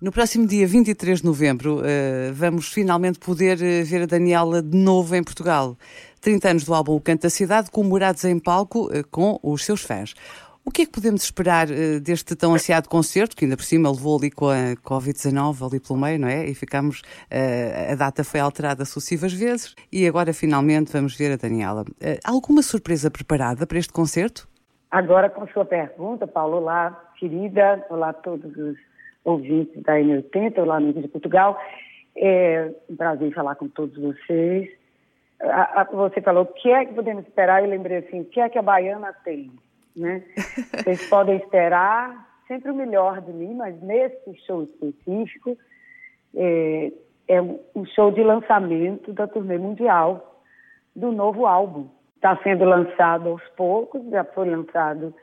No próximo dia 23 de novembro, uh, vamos finalmente poder uh, ver a Daniela de novo em Portugal. 30 anos do álbum Canto da Cidade, comemorados em palco uh, com os seus fãs. O que é que podemos esperar deste tão ansiado concerto, que ainda por cima levou ali com a Covid-19 ali pelo meio, não é? E ficamos, a data foi alterada sucessivas vezes e agora finalmente vamos ver a Daniela. alguma surpresa preparada para este concerto? Agora com sua pergunta, Paulo, olá, querida, olá a todos os ouvintes da N80, olá amigos de Portugal. É um prazer falar com todos vocês. A, a, você falou o que é que podemos esperar, eu lembrei assim, o que é que a baiana tem, né? Vocês podem esperar sempre o melhor de mim, mas nesse show específico é, é um show de lançamento da turnê mundial do novo álbum. Está sendo lançado aos poucos, já foi lançado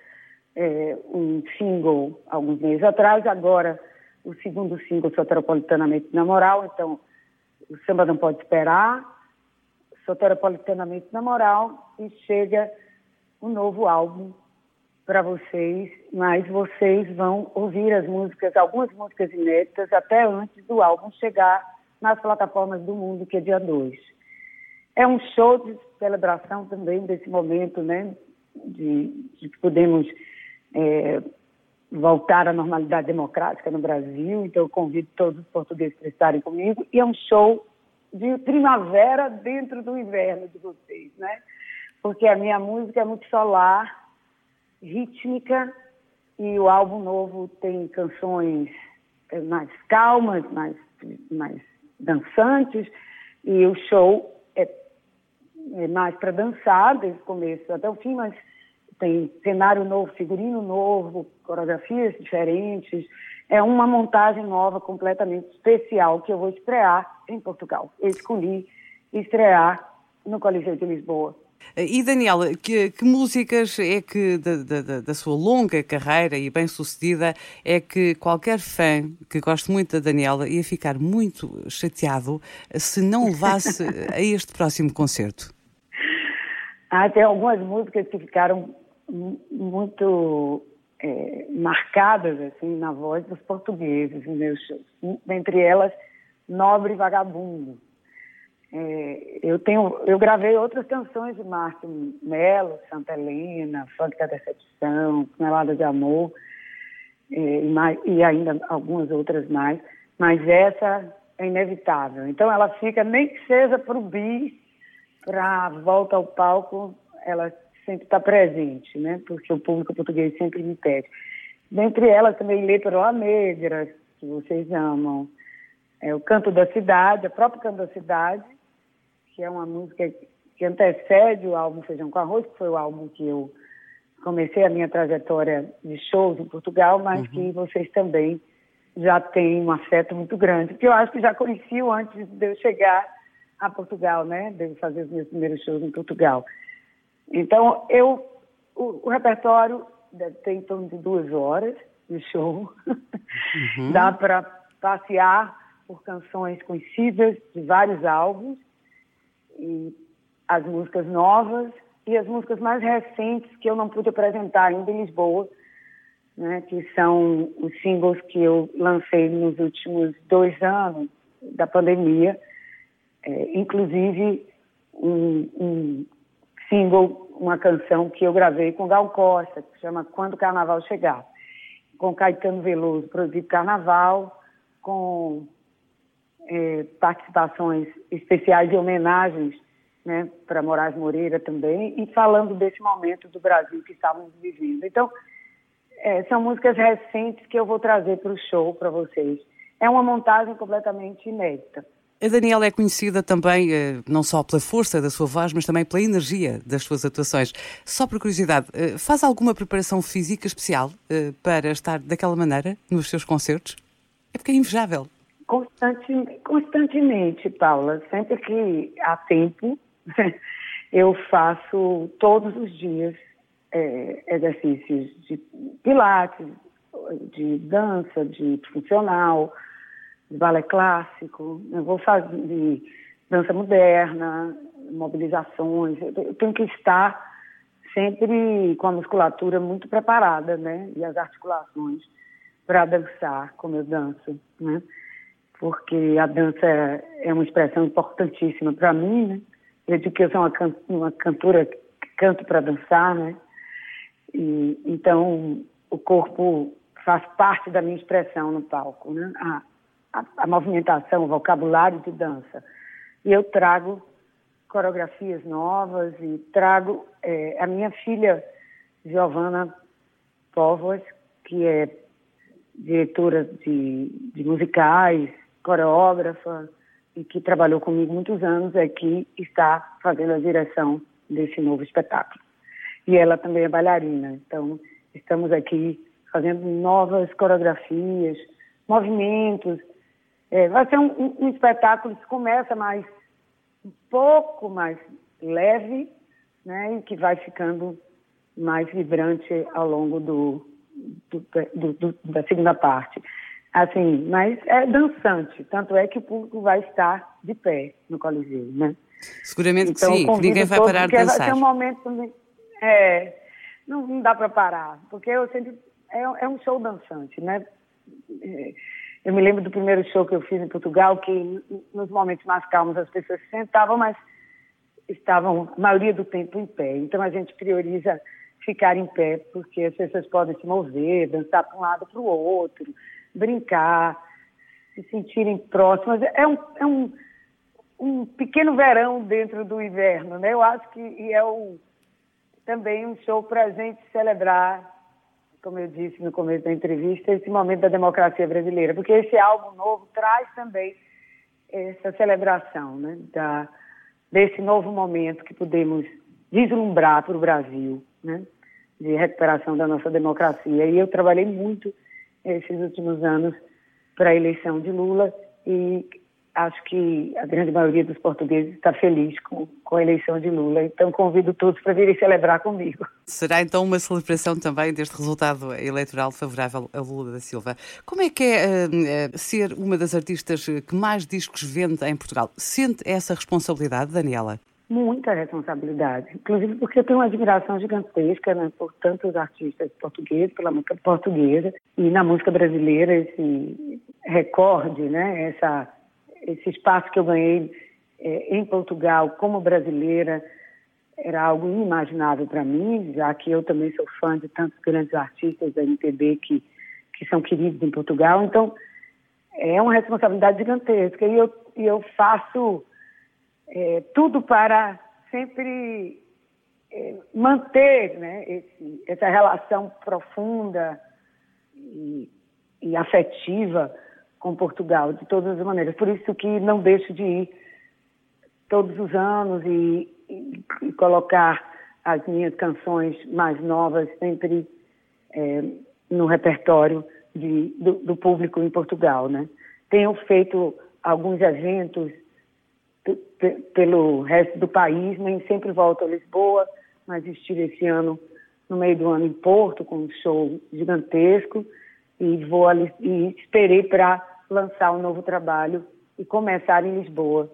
é, um single alguns meses atrás, agora o segundo single Soteropolitanamente na Moral, então o samba não pode esperar, Soteropolitanamente na Moral, e chega um novo álbum para vocês, mas vocês vão ouvir as músicas, algumas músicas inéditas, até antes do álbum chegar nas plataformas do mundo, que é dia 2. É um show de celebração também desse momento, né, de, de que podemos é, voltar à normalidade democrática no Brasil, então eu convido todos os portugueses para estarem comigo, e é um show de primavera dentro do inverno de vocês, né? Porque a minha música é muito solar, rítmica, e o álbum novo tem canções é, mais calmas, mais, mais dançantes, e o show é, é mais para dançar, desde o começo até o fim, mas tem cenário novo, figurino novo, coreografias diferentes. É uma montagem nova, completamente especial, que eu vou estrear em Portugal. Eu escolhi estrear no Coliseu de Lisboa. E Daniela, que, que músicas é que da, da, da, sua longa carreira e bem sucedida é que qualquer fã que goste muito da Daniela ia ficar muito chateado se não levasse a este próximo concerto? Ah, tem algumas músicas que ficaram muito é, marcadas assim na voz dos portugueses em meus shows. Dentre elas, Nobre Vagabundo. É, eu tenho, eu gravei outras canções de Márcio Melo, Santa Helena, Funk da Decepção, Canelada de Amor é, e, mais, e ainda algumas outras mais, mas essa é inevitável. Então ela fica, nem que seja para o bis, para volta ao palco, ela sempre está presente, né? Porque o público português sempre me pede. Dentre elas também Letra Negra, que vocês amam. É o Canto da Cidade, o próprio Canto da Cidade, que é uma música que antecede o álbum Feijão com Arroz, que foi o álbum que eu comecei a minha trajetória de shows em Portugal, mas uhum. que vocês também já têm um afeto muito grande, que eu acho que já conheciam antes de eu chegar a Portugal, né? De fazer os meus primeiros shows em Portugal. Então, eu, o, o repertório tem em torno de duas horas de show. Uhum. Dá para passear por canções conhecidas de vários álbuns, e as músicas novas e as músicas mais recentes que eu não pude apresentar ainda em Lisboa, né, que são os singles que eu lancei nos últimos dois anos da pandemia, é, inclusive um, um single, uma canção que eu gravei com Gal Costa, que chama Quando o Carnaval Chegar, com Caetano Veloso, produzido Carnaval, com é, participações especiais e homenagens né, para Moraes Moreira também, e falando desse momento do Brasil que estávamos vivendo. Então, é, são músicas recentes que eu vou trazer para o show para vocês. É uma montagem completamente inédita. A Daniela é conhecida também eh, não só pela força da sua voz, mas também pela energia das suas atuações. Só por curiosidade, eh, faz alguma preparação física especial eh, para estar daquela maneira nos seus concertos? É porque é invejável. Constante, constantemente, Paula. Sempre que há tempo, eu faço todos os dias é, exercícios de pilates, de dança, de funcional, de balé clássico, eu vou fazer de dança moderna, mobilizações. Eu tenho que estar sempre com a musculatura muito preparada, né? E as articulações para dançar como eu danço, né? Porque a dança é uma expressão importantíssima para mim, né? Eu digo que eu sou uma, can uma cantora que canto para dançar, né? E, então, o corpo faz parte da minha expressão no palco, né? A, a, movimentação, o vocabulário de dança. E eu trago coreografias novas e trago é, a minha filha Giovana Povas, que é diretora de, de musicais, coreógrafa e que trabalhou comigo muitos anos, é que está fazendo a direção desse novo espetáculo. E ela também é bailarina, então estamos aqui fazendo novas coreografias, movimentos. É, vai ser um, um, espetáculo que começa mais um pouco mais leve, né, e que vai ficando mais vibrante ao longo do, do, do, do, da segunda parte. Assim, mas é dançante, tanto é que o público vai estar de pé no Coliseu, né? Seguramente então, que sim, ninguém vai parar de dançar. Vai ser um momento, é, não, não dá para parar, porque eu sempre, é, é, um show dançante, né? É, eu me lembro do primeiro show que eu fiz em Portugal, que nos momentos mais calmos as pessoas se sentavam, mas estavam, a maioria do tempo, em pé. Então a gente prioriza ficar em pé, porque as pessoas podem se mover, dançar para um lado para o outro, brincar, se sentirem próximas. É um, é um, um pequeno verão dentro do inverno, né? Eu acho que é o, também um show para a gente celebrar, como eu disse no começo da entrevista, esse momento da democracia brasileira, porque esse álbum novo traz também essa celebração, né? Da, desse novo momento que podemos vislumbrar para o Brasil, né? de recuperação da nossa democracia. E eu trabalhei muito esses últimos anos para a eleição de Lula e acho que a grande maioria dos portugueses está feliz com, com a eleição de Lula. Então convido todos para virem celebrar comigo. Será então uma celebração também deste resultado eleitoral favorável a Lula da Silva. Como é que é uh, ser uma das artistas que mais discos vende em Portugal? Sente essa responsabilidade, Daniela? muita responsabilidade, inclusive porque eu tenho uma admiração gigantesca né, por tantos artistas portugueses, pela música portuguesa e na música brasileira esse recorde, né, essa, esse espaço que eu ganhei é, em Portugal como brasileira era algo inimaginável para mim, já que eu também sou fã de tantos grandes artistas da MPB que, que são queridos em Portugal. Então, é uma responsabilidade gigantesca e eu, eu faço é, tudo para sempre é, manter né, esse, essa relação profunda e, e, afetiva com Portugal, de todas as maneiras. Por isso que não deixo de ir todos os anos e, e, e colocar as minhas canções mais novas sempre é, no repertório de, do, do, público em Portugal. Né? Tenho feito alguns eventos pelo resto do país, nem sempre volto a Lisboa, mas estive esse ano, no meio do ano, em Porto, com um show gigantesco, e, vou e esperei para lançar um novo trabalho e começar em Lisboa.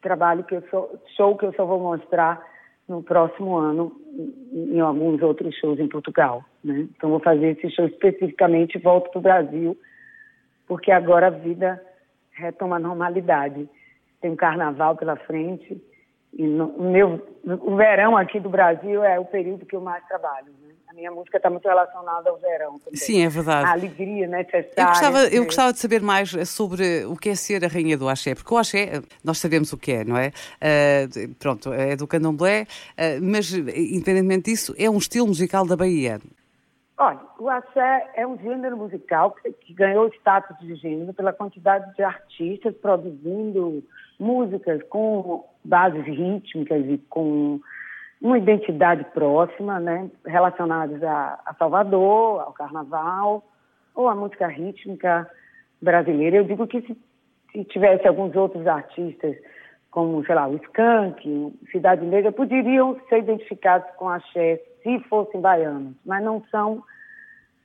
Trabalho que eu sou, show que eu só vou mostrar no próximo ano em, alguns outros shows em Portugal. Né? Então vou fazer esse show especificamente volto para o Brasil, porque agora a vida retoma a normalidade tem um carnaval pela frente. E no, o meu, o verão aqui do Brasil é o período que eu mais trabalho. Né? A minha música está muito relacionada ao verão também. Sim, é verdade. A alegria necessária. Eu gostava, eu gostava de saber mais sobre o que é ser a rainha do axé, porque o axé, nós sabemos o que é, não é? Uh, pronto, é do candomblé, uh, mas independentemente disso, é um estilo musical da Bahia. Olha, o axé é um gênero musical que ganhou status de gênero pela quantidade de artistas produzindo músicas com bases rítmicas e com uma identidade próxima, né, relacionadas a, a Salvador, ao Carnaval ou à música rítmica brasileira. Eu digo que se, se tivesse alguns outros artistas, como, sei lá, o Skank, Cidade Negra, poderiam ser identificados com axé se fossem baianos, mas não são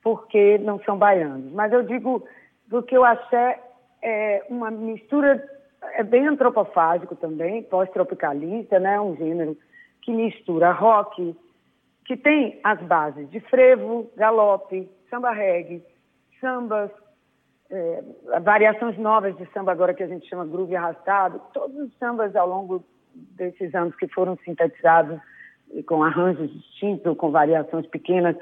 porque não são baianos. Mas eu digo porque o axé é uma mistura é bem antropofágico também, pós-tropicalista, né? Um gênero que mistura rock, que tem as bases de frevo, galope, samba reggae, sambas, é, variações novas de samba agora que a gente chama groove arrastado, todos os sambas ao longo desses anos que foram sintetizados com arranjos distintos com variações pequenas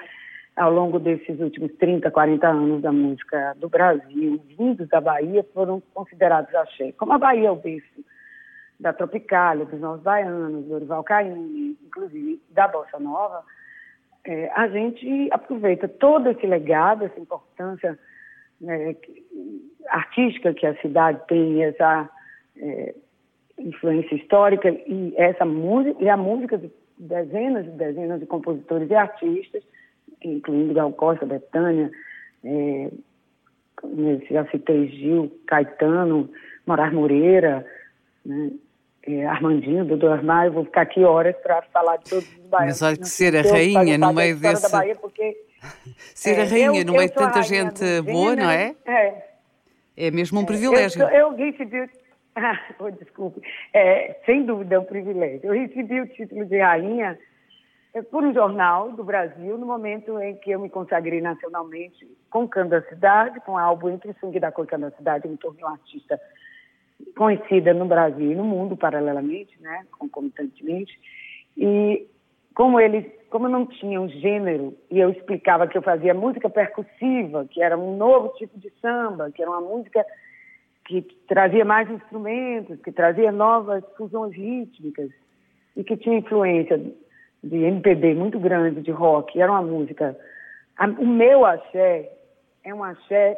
ao longo desses últimos 30, 40 anos da música do Brasil, vindos da Bahia, foram considerados axé. Como a Bahia é o berço da Tropicália, dos Novos Baianos, do Orival Caymmi, inclusive da Bossa Nova, é, a gente aproveita todo esse legado, essa importância né, artística que a cidade tem, essa é, influência histórica e essa música e a música de dezenas e dezenas de compositores e artistas, incluindo Gal Costa, Betânia, é, já citei Gil, Caetano, Moraes Moreira, né, é, Armandinho, Dudu Armário, vou ficar aqui horas para falar de todos os baianos. Mas olha que ser a rainha no meio desse... Bahia porque, ser é, a rainha eu, no meio de tanta gente boa, não é? É. É mesmo um privilégio. Eu, eu recebi... Ah, oh, desculpe. É, sem dúvida é um privilégio. Eu recebi o título de rainha é, por um jornal do Brasil, no momento em que eu me consagrei nacionalmente com Cando da Cidade, com o álbum Entre o Swing da Cor da Cidade, eu me tornei um artista conhecida no Brasil e no mundo paralelamente, né, concomitantemente. E como eles, como não tinha um gênero e eu explicava que eu fazia música percussiva, que era um novo tipo de samba, que era uma música que trazia mais instrumentos, que trazia novas fusões rítmicas e que tinha influência de MPB muito grande, de rock, era uma música. O meu axé é um axé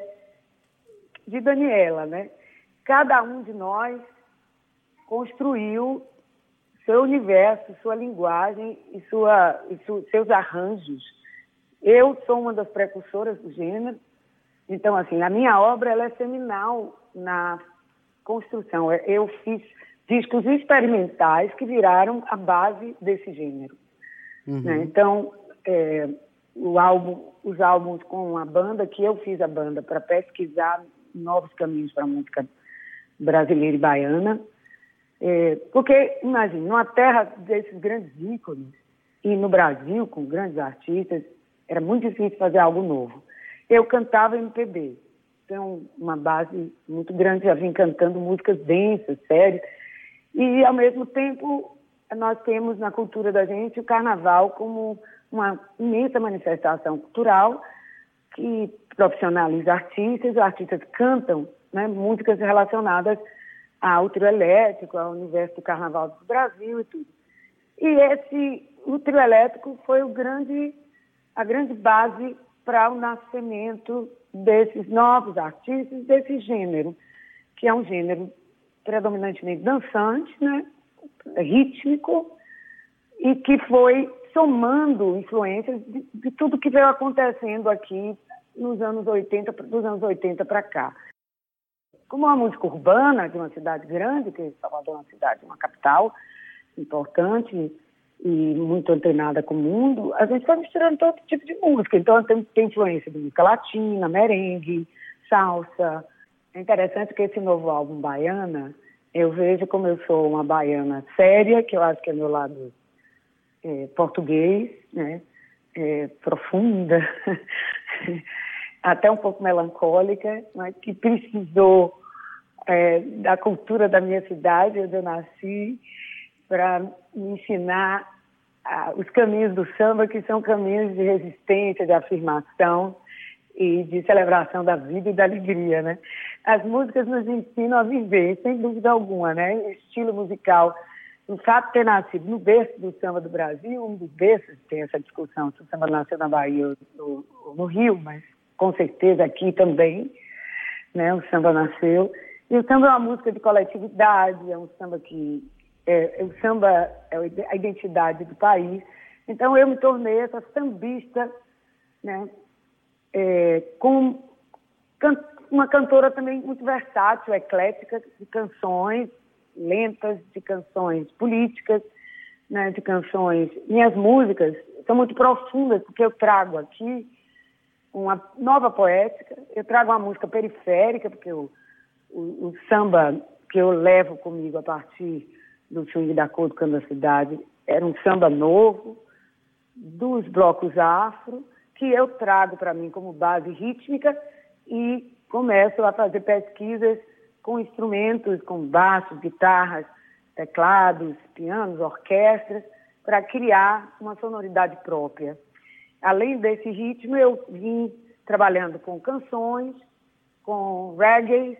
de Daniela, né? Cada um de nós construiu seu universo, sua linguagem e, sua, e su, seus arranjos. Eu sou uma das precursoras do gênero, então, assim, a minha obra ela é seminal na construção. Eu fiz discos experimentais que viraram a base desse gênero. Uhum. Né? Então, é, o álbum, os álbuns com a banda, que eu fiz a banda para pesquisar novos caminhos para a música brasileira e baiana. É, porque, imagine, numa terra desses grandes ícones, e no Brasil, com grandes artistas, era muito difícil fazer algo novo. Eu cantava MPB, tenho uma base muito grande, já vim cantando músicas densas, sérias, e ao mesmo tempo nós temos na cultura da gente o carnaval como uma imensa manifestação cultural que profissionaliza artistas, os artistas cantam né, músicas relacionadas ao trio elétrico, ao universo do Carnaval do Brasil e tudo. E esse, o trio elétrico foi o grande, a grande base para o nascimento desses novos artistas, desse gênero, que é um gênero predominantemente dançante, né, rítmico, e que foi somando influências de, de tudo que veio acontecendo aqui nos anos 80, dos anos 80 para cá como uma música urbana de uma cidade grande, que Salvador é uma cidade, uma capital importante e muito antenada com o mundo, a gente vai misturando todo tipo de música. Então tem, tem influência de música latina, merengue, salsa. É interessante que esse novo álbum Baiana, eu vejo como eu sou uma baiana séria, que eu acho que é meu lado é, português, né? É, profunda, até um pouco melancólica, mas que precisou é, da cultura da minha cidade, onde eu nasci, para me ensinar ah, os caminhos do samba, que são caminhos de resistência, de afirmação e de celebração da vida e da alegria, né? As músicas nos ensinam a viver, sem dúvida alguma, né? O estilo musical, o fato de ter nascido no berço do samba do Brasil, um dos berços, tem essa discussão se o samba nasceu na Bahia ou, ou no Rio, mas com certeza aqui também, né? O samba nasceu e o samba é uma música de coletividade, é um samba que. É, é, o samba é a identidade do país. Então eu me tornei essa sambista, né? É, com can, uma cantora também muito versátil, eclética, de canções lentas, de canções políticas, né, de canções. Minhas músicas são muito profundas, porque eu trago aqui uma nova poética, eu trago uma música periférica, porque eu o, o, samba que eu levo comigo a partir do swing da cor do Cano da Cidade era um samba novo, dos blocos afro, que eu trago para mim como base rítmica e começo a fazer pesquisas com instrumentos, com baixos, guitarras, teclados, pianos, orquestras, para criar uma sonoridade própria. Além desse ritmo, eu vim trabalhando com canções, com reggae,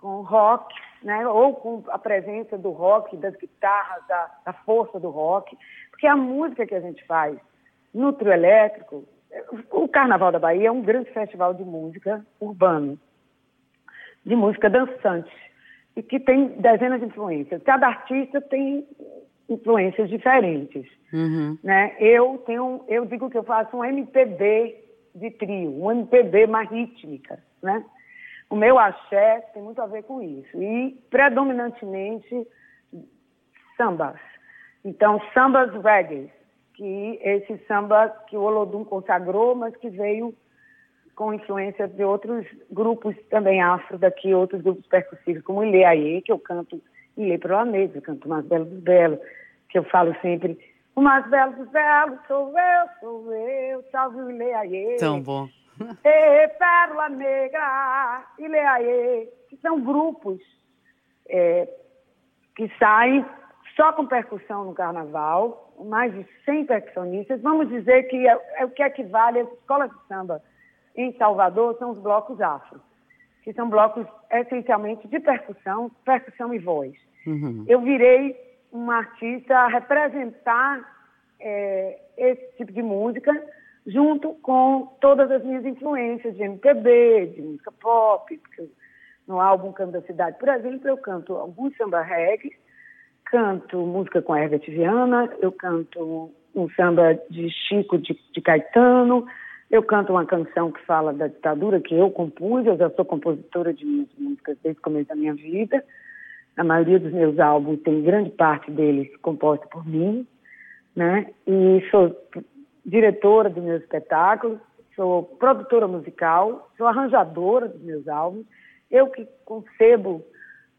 com rock, né? ou com a presença do rock, das guitarras, da, da força do rock, porque a música que a gente faz no trio elétrico, o Carnaval da Bahia é um grande festival de música urbano, de música dançante, e que tem dezenas de influências. Cada artista tem influências diferentes. Uhum. Né? Eu tenho, eu digo que eu faço um MPB de trio, um MPB mais rítmica, né? O meu axé tem muito a ver com isso. E, predominantemente, sambas. Então, sambas reggae, que esse samba que o Olodum consagrou, mas que veio com influência de outros grupos também afro daqui, outros grupos percussivos, como Ilê Aie, que eu canto Ilê para o eu canto Mais Belo dos Belos, que eu falo sempre, o mais belo dos belos sou eu, sou eu, salve o Ilê Aie. Tão bom. E Pérola Negra, Ileaê, que são grupos é, que saem só com percussão no carnaval, mais de 100 percussionistas. Vamos dizer que é, é o que equivale às escolas de samba em Salvador, são os blocos afro, que são blocos essencialmente de percussão, percussão e voz. Uhum. Eu virei uma artista a representar é, esse tipo de música junto com todas as minhas influências de MPB, de música pop, porque no álbum Canto da Cidade, por exemplo, eu canto alguns samba reggae, canto música com Herbert Viana, eu canto um samba de Chico de, de Caetano, eu canto uma canção que fala da ditadura que eu compus, eu já sou compositora de minhas músicas desde o começo da minha vida. A maioria dos meus álbuns tem grande parte deles composta por mim, né? E sou diretora dos meus espetáculos, sou produtora musical, sou arranjadora dos meus álbuns, eu que concebo,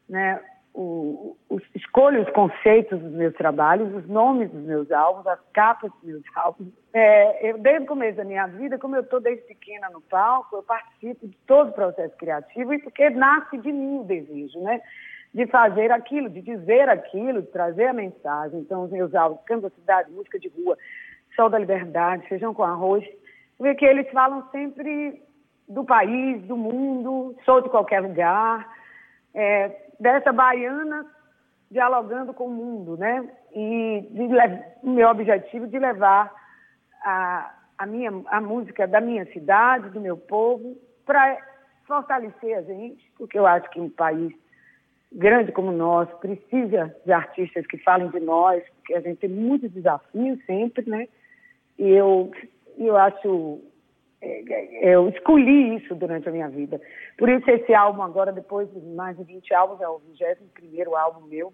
né, o, o, escolho os conceitos dos meus trabalhos, os nomes dos meus álbuns, as capas dos meus álbuns. É, eu, desde o começo da minha vida, como eu estou desde pequena no palco, eu participo de todo o processo criativo e porque nasce de mim o desejo, né? De fazer aquilo, de dizer aquilo, de trazer a mensagem. Então, os meus álbuns, Canto da Cidade, Música de Rua, Sol da Liberdade, Feijão com Arroz, vê que eles falam sempre do país, do mundo, sou de qualquer lugar, é, dessa baiana dialogando com o mundo, né? E o meu objetivo de levar a, a, minha, a música da minha cidade, do meu povo, para fortalecer a gente, porque eu acho que um país grande como o nosso precisa de artistas que falem de nós, porque a gente tem muitos desafios sempre, né? E eu, eu acho. É, é, eu escolhi isso durante a minha vida. Por isso, esse álbum, agora, depois de mais de 20 álbuns, é o 21 álbum meu,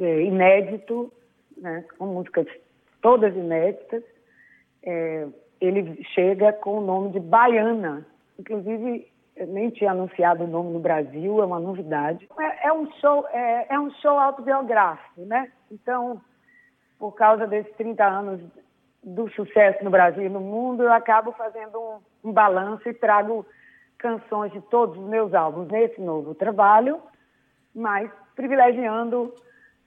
é, inédito, né, com músicas todas inéditas. É, ele chega com o nome de Baiana. Inclusive, eu nem tinha anunciado o nome no Brasil, é uma novidade. É, é um show, é, é, um show autobiográfico, né? Então, por causa desses 30 anos do sucesso no Brasil e no mundo, eu acabo fazendo um, um balanço e trago canções de todos os meus álbuns nesse novo trabalho, mas privilegiando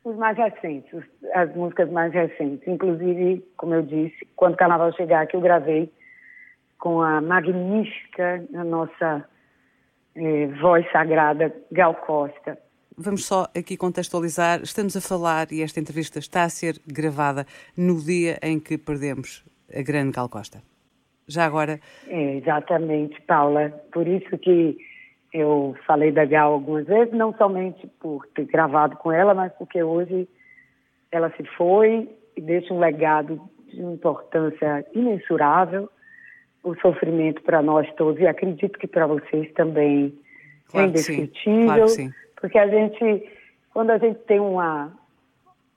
os mais recentes, as músicas mais recentes. Inclusive, como eu disse, quando o Carnaval chegar, que eu gravei com a magnífica, a nossa eh, voz sagrada, Gal Costa. Vamos só aqui contextualizar. Estamos a falar, e esta entrevista está a ser gravada no dia em que perdemos a grande Gal Costa. Já agora. É, exatamente, Paula. Por isso que eu falei da Gal algumas vezes, não somente por ter gravado com ela, mas porque hoje ela se foi e deixa um legado de importância imensurável, o sofrimento para nós todos, e acredito que para vocês também claro é indescritível. Claro sim porque a gente, quando a gente tem uma,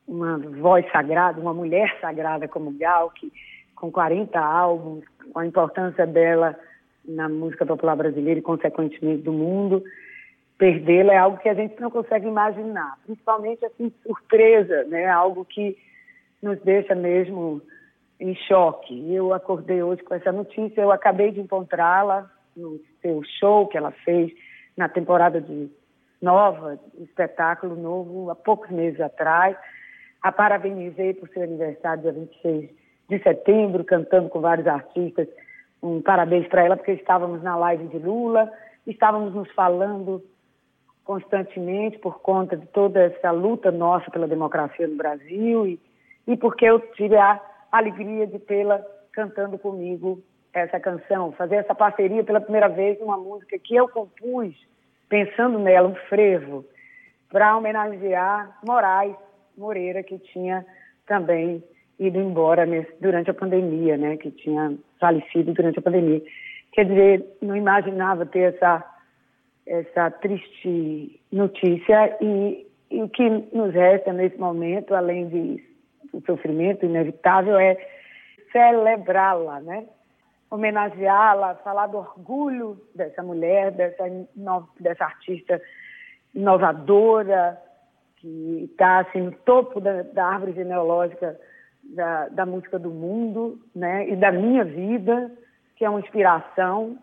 uma voz sagrada, uma mulher sagrada como Gal, que com 40 álbuns, com a importância dela na música popular brasileira e, consequentemente, do mundo, perdê-la é algo que a gente não consegue imaginar, principalmente assim, surpresa, né? Algo que nos deixa mesmo em choque. Eu acordei hoje com essa notícia, eu acabei de encontrá-la no seu show que ela fez na temporada de nova, espetáculo novo, há poucos meses atrás. A parabenizei por seu aniversário, dia 26 de setembro, cantando com vários artistas. Um parabéns para ela, porque estávamos na live de Lula, estávamos nos falando constantemente por conta de toda essa luta nossa pela democracia no Brasil e, e porque eu tive a alegria de tê-la cantando comigo essa canção, fazer essa parceria pela primeira vez numa música que eu compus, pensando nela, um frevo, para homenagear Moraes Moreira, que tinha também ido embora nesse, durante a pandemia, né, que tinha falecido durante a pandemia. Quer dizer, não imaginava ter essa, essa triste notícia e, e o que nos resta nesse momento, além de o sofrimento inevitável, é celebrá-la, né? Homenageá-la, falar do orgulho dessa mulher, dessa, dessa artista inovadora, que está assim, no topo da, da árvore genealógica da, da, música do mundo né? e da minha vida, que é uma inspiração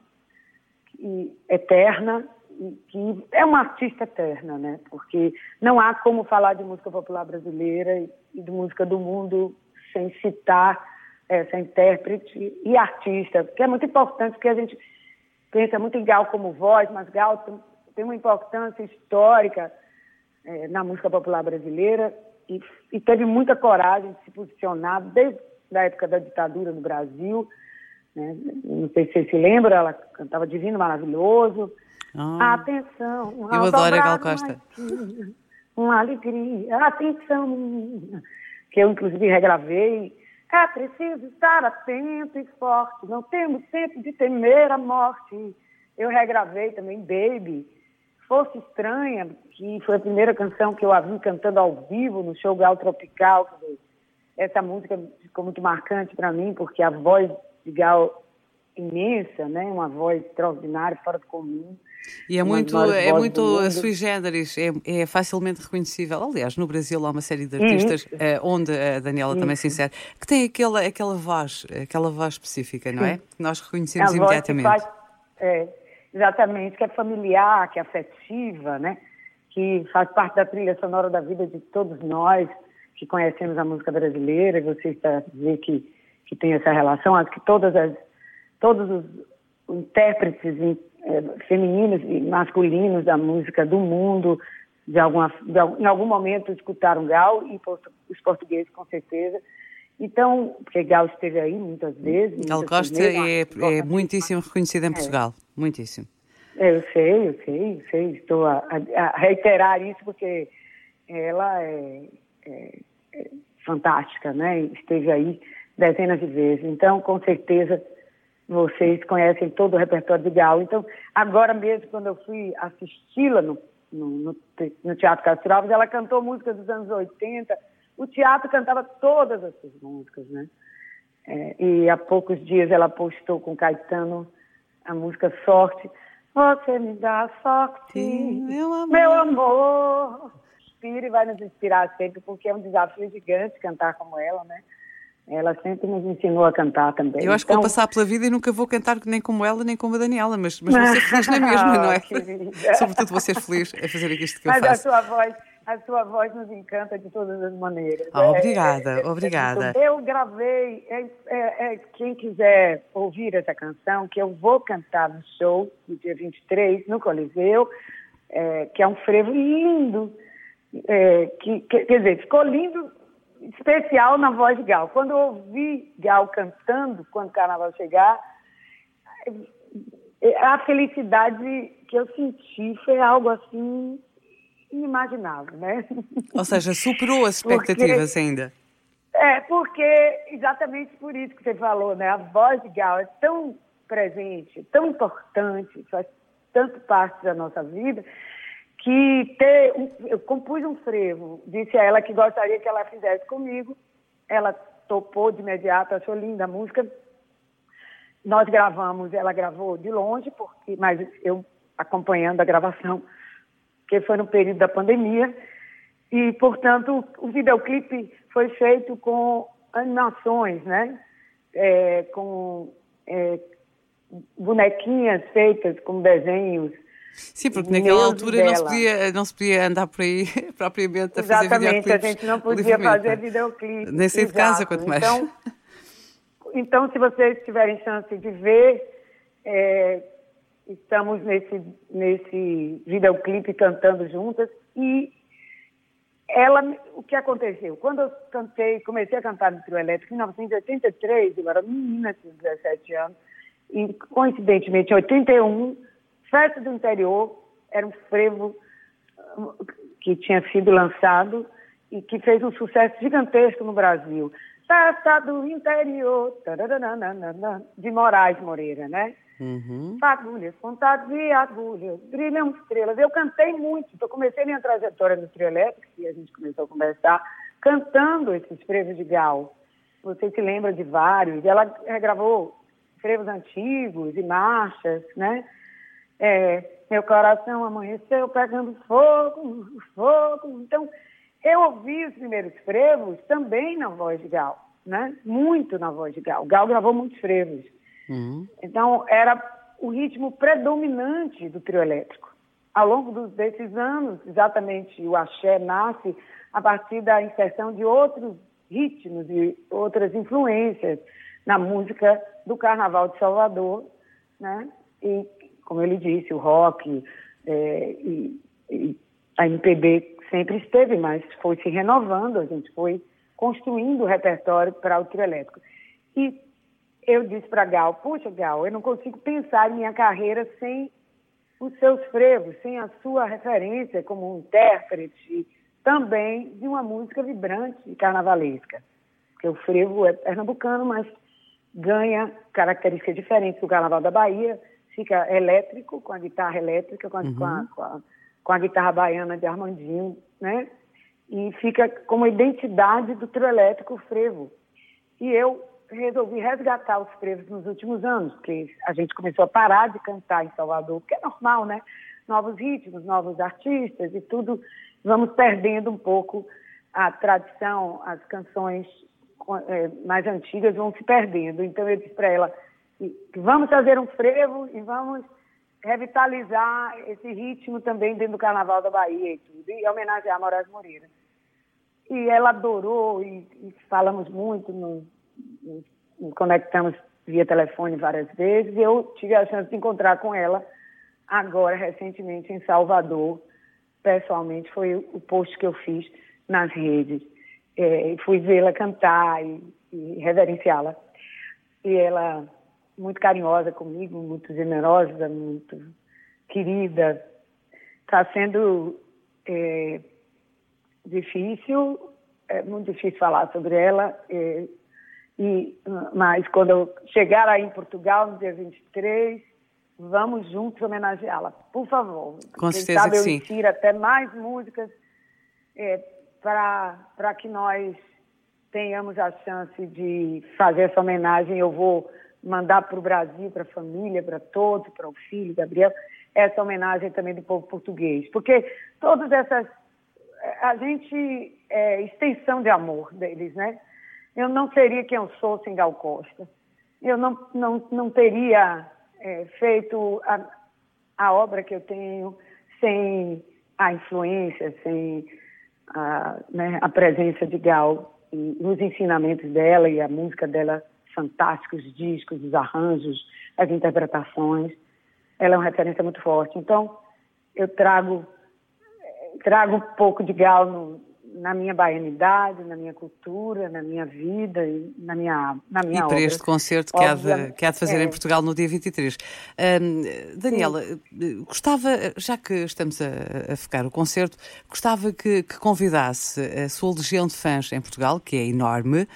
eterna, que é uma artista eterna, né? porque não há como falar de música popular brasileira e de música do mundo sem citar essa intérprete e artista, que é muito importante, porque a gente pensa muito em Gal como voz, mas Gal tem uma importância histórica é, na música popular brasileira e, e, teve muita coragem de se posicionar desde a época da ditadura no Brasil. Né? Não sei se você se lembra, ela cantava Divino Maravilhoso. Ah, atenção, eu adoro a Gal Costa. uma alegria, atenção, que eu inclusive regravei é preciso estar atento e forte, não temos tempo de temer a morte. Eu regravei também Baby, Força Estranha, que foi a primeira canção que eu a vi cantando ao vivo no show Gal Tropical. Essa música ficou muito marcante para mim, porque a voz de Gal imensa, né? uma voz extraordinária, fora do comum. E é muito, é muito sui generis, é, é, facilmente reconhecível. Aliás, no Brasil há uma série de artistas, uh, onde a Daniela Isso. também se insere, que tem aquela, aquela voz, aquela voz específica, não é? Que nós reconhecemos a imediatamente. Faz, é, exatamente, que é familiar, que é afetiva, né? Que faz parte da trilha sonora da vida de todos nós que conhecemos a música brasileira, e você está a dizer que, que tem essa relação, acho que todas as, todos os intérpretes é, femininos e masculinos da música do mundo, de alguma, de, em algum momento escutaram Gal e os portugueses com certeza. Então, porque Gal esteve aí muitas vezes. Gal Costa é, é muitíssimo reconhecida em é. Portugal, é. muitíssimo. Eu sei, eu sei, eu sei. Estou a, a, reiterar isso porque ela é, é, é fantástica, né? Esteve aí dezenas de vezes. Então, com certeza, vocês conhecem todo o repertório de Gal. Então, agora mesmo, quando eu fui assisti-la no, no, no, Teatro Castro Alves, ela cantou músicas dos anos 80. O teatro cantava todas essas músicas, né? É, e há poucos dias ela postou com Caetano a música Sorte. Você me dá sorte, Sim, meu amor. Meu amor. Inspira e vai nos inspirar sempre, porque é um desafio gigante cantar como ela, né? Ela sempre nos ensinou a cantar também. Eu acho então... que vou então passar pela vida e nunca vou cantar nem como ela, nem como a Daniela, mas, mas vou ser feliz na mesma, não é? Sobretudo vou ser feliz a fazer isto que mas eu faço. Mas a sua voz, a sua voz nos encanta de todas as maneiras. Oh, obrigada, é, é, obrigada. Eu gravei, é, é, é, quem quiser ouvir essa canção, que eu vou cantar no show no dia 23, no Coliseu, é, que é um frevo lindo, que, que, quer dizer, ficou lindo especial na voz de Gal. Quando eu ouvi Gal cantando, quando o carnaval chegar, a felicidade que eu senti foi algo assim inimaginável, né? Ou seja, superou as expectativas porque, ainda. É, porque exatamente por isso que você falou, né? A voz de Gal é tão presente, tão importante, faz tanto parte da nossa vida, que ter, eu compus um frevo, disse a ela que gostaria que ela fizesse comigo, ela topou de imediato, achou linda a música. Nós gravamos, ela gravou de longe, porque, mas eu acompanhando a gravação, que foi no período da pandemia, e, portanto, o videoclipe foi feito com animações, né? É, com é, bonequinhas feitas com desenhos. Sim, porque naquela altura não se, podia, não se podia andar por aí propriamente a Exatamente, fazer videoclipes. a gente não podia fazer videoclipes. Nem sair de casa, quanto mais. Então, então, se vocês tiverem chance de ver, é, estamos nesse, nesse videoclipe cantando juntas e ela, o que aconteceu? Quando eu cantei, comecei a cantar no trio elétrico em 1983, eu era menina, tinha 17 anos, e coincidentemente em 81, Festa do Interior era um frevo que tinha sido lançado e que fez um sucesso gigantesco no Brasil. Festa do Interior, de Moraes Moreira, né? Uhum. Fagulhas, contados e agulhas, brilham estrelas. Eu cantei muito, eu comecei minha trajetória no trio elétrico, e a gente começou a conversar, cantando esses frevos de Gal. Você se lembra de vários. Ela gravou frevos antigos e marchas, né? É, meu coração amanheceu pegando fogo, fogo. Então, eu ouvi os primeiros frevos também na voz de Gal, né? Muito na voz de Gal. Gal gravou muitos frevos. Uhum. Então, era o ritmo predominante do trio elétrico. Ao longo desses anos, exatamente, o axé nasce a partir da inserção de outros ritmos e outras influências na música do Carnaval de Salvador, né? E, como ele disse, o rock é, e, e a MPB sempre esteve, mas foi se renovando, a gente foi construindo o repertório para o trio elétrico. E eu disse para Gal, puxa Gal, eu não consigo pensar em minha carreira sem os seus frevos, sem a sua referência como um intérprete também de uma música vibrante e carnavalesca. Porque o frevo é pernambucano, mas ganha características diferentes do Carnaval da Bahia, fica elétrico, com a guitarra elétrica, com a, uhum. com a, com a, com a guitarra baiana de Armandinho, né? E fica como identidade do trio elétrico frevo. E eu resolvi resgatar os frevos nos últimos anos, porque a gente começou a parar de cantar em Salvador, porque é normal, né? Novos ritmos, novos artistas e tudo, vamos perdendo um pouco a tradição, as canções é, mais antigas vão se perdendo. Então eu disse para ela que vamos fazer um frevo e vamos revitalizar esse ritmo também dentro do Carnaval da Bahia e tudo, e homenagear Moraes Moreira. E ela adorou e, e falamos muito no, conectamos via telefone várias vezes. Eu tive a chance de encontrar com ela agora, recentemente, em Salvador. Pessoalmente, foi o post que eu fiz nas redes. É, fui vê-la cantar e, e reverenciá-la. E ela, muito carinhosa comigo, muito generosa, muito querida. Está sendo é, difícil, é muito difícil falar sobre ela. É, e, mas quando eu chegar aí em Portugal, no dia 23, vamos juntos homenageá-la, por favor. Com certeza sabe, eu sim. até mais músicas é, para que nós tenhamos a chance de fazer essa homenagem. Eu vou mandar para o Brasil, para a família, para todos, para o filho, Gabriel, essa homenagem também do povo português. Porque todas essas. A gente é extensão de amor deles, né? Eu não seria quem eu sou sem Gal Costa. Eu não, não, não teria é, feito a, a obra que eu tenho sem a influência, sem a, né, a presença de Gal e os ensinamentos dela e a música dela fantástica, os discos, os arranjos, as interpretações. Ela é uma referência muito forte. Então, eu trago trago um pouco de Gal no, na minha baianidade, na minha cultura, na minha vida e na minha, na minha e obra. para este concerto que há, de, que há de fazer é. em Portugal no dia 23. Um, Daniela, Sim. gostava, já que estamos a, a focar o concerto, gostava que, que, convidasse a sua legião de fãs em Portugal, que é enorme,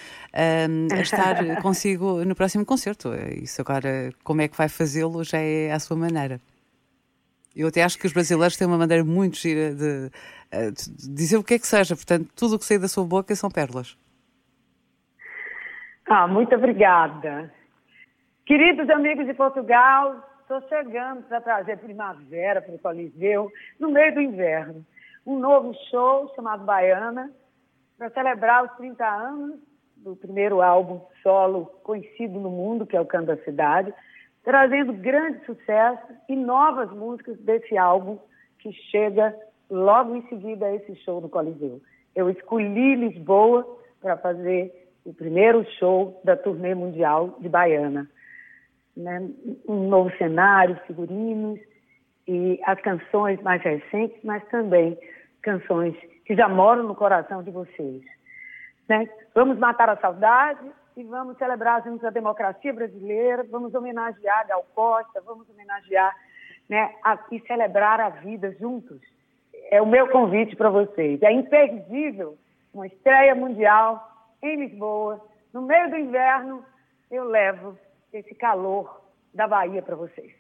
um, a estar consigo no próximo concerto. Isso agora, como é que vai fazê-lo, já é à sua maneira. Eu até acho que os brasileiros têm uma maneira muito gira de, eh, de dizer o que é que seja. Portanto, tudo o que sai da sua boca são pérolas. Ah, muito obrigada. Queridos amigos de Portugal, estou chegando para trazer primavera para o Coliseu no meio do inverno. Um novo show chamado Baiana, para celebrar os 30 anos do primeiro álbum solo conhecido no mundo, que é o Canto da Cidade. Trazendo grandes sucessos e novas músicas desse álbum que chega logo em seguida a esse show no Coliseu. Eu escolhi Lisboa para fazer o primeiro show da turnê mundial de Baiana. Né? Um novo cenário, figurinos e as canções mais recentes, mas também canções que já moram no coração de vocês. Né? Vamos matar a saudade e vamos celebrar juntos a democracia brasileira, vamos homenagear Gal Costa, vamos homenagear né, a, e celebrar a vida juntos. É o meu convite para vocês. É imperdível uma estreia mundial em Lisboa, no meio do inverno, eu levo esse calor da Bahia para vocês.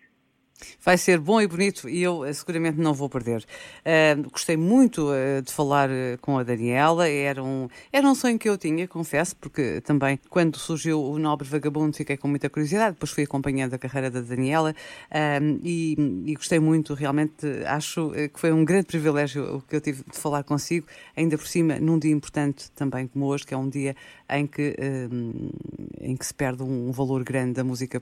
Vai ser bom e bonito e eu eh, seguramente não vou perder. Uh, gostei muito uh, de falar uh, com a Daniela, era um, era um sonho que eu tinha, confesso, porque também quando surgiu o Nobre Vagabundo fiquei com muita curiosidade, depois fui acompanhando a carreira da Daniela e, e, gostei muito, realmente acho que foi um grande privilégio o que eu tive de falar consigo, ainda por cima num dia importante também como hoje, que é um dia em que, em que se perde um valor grande da música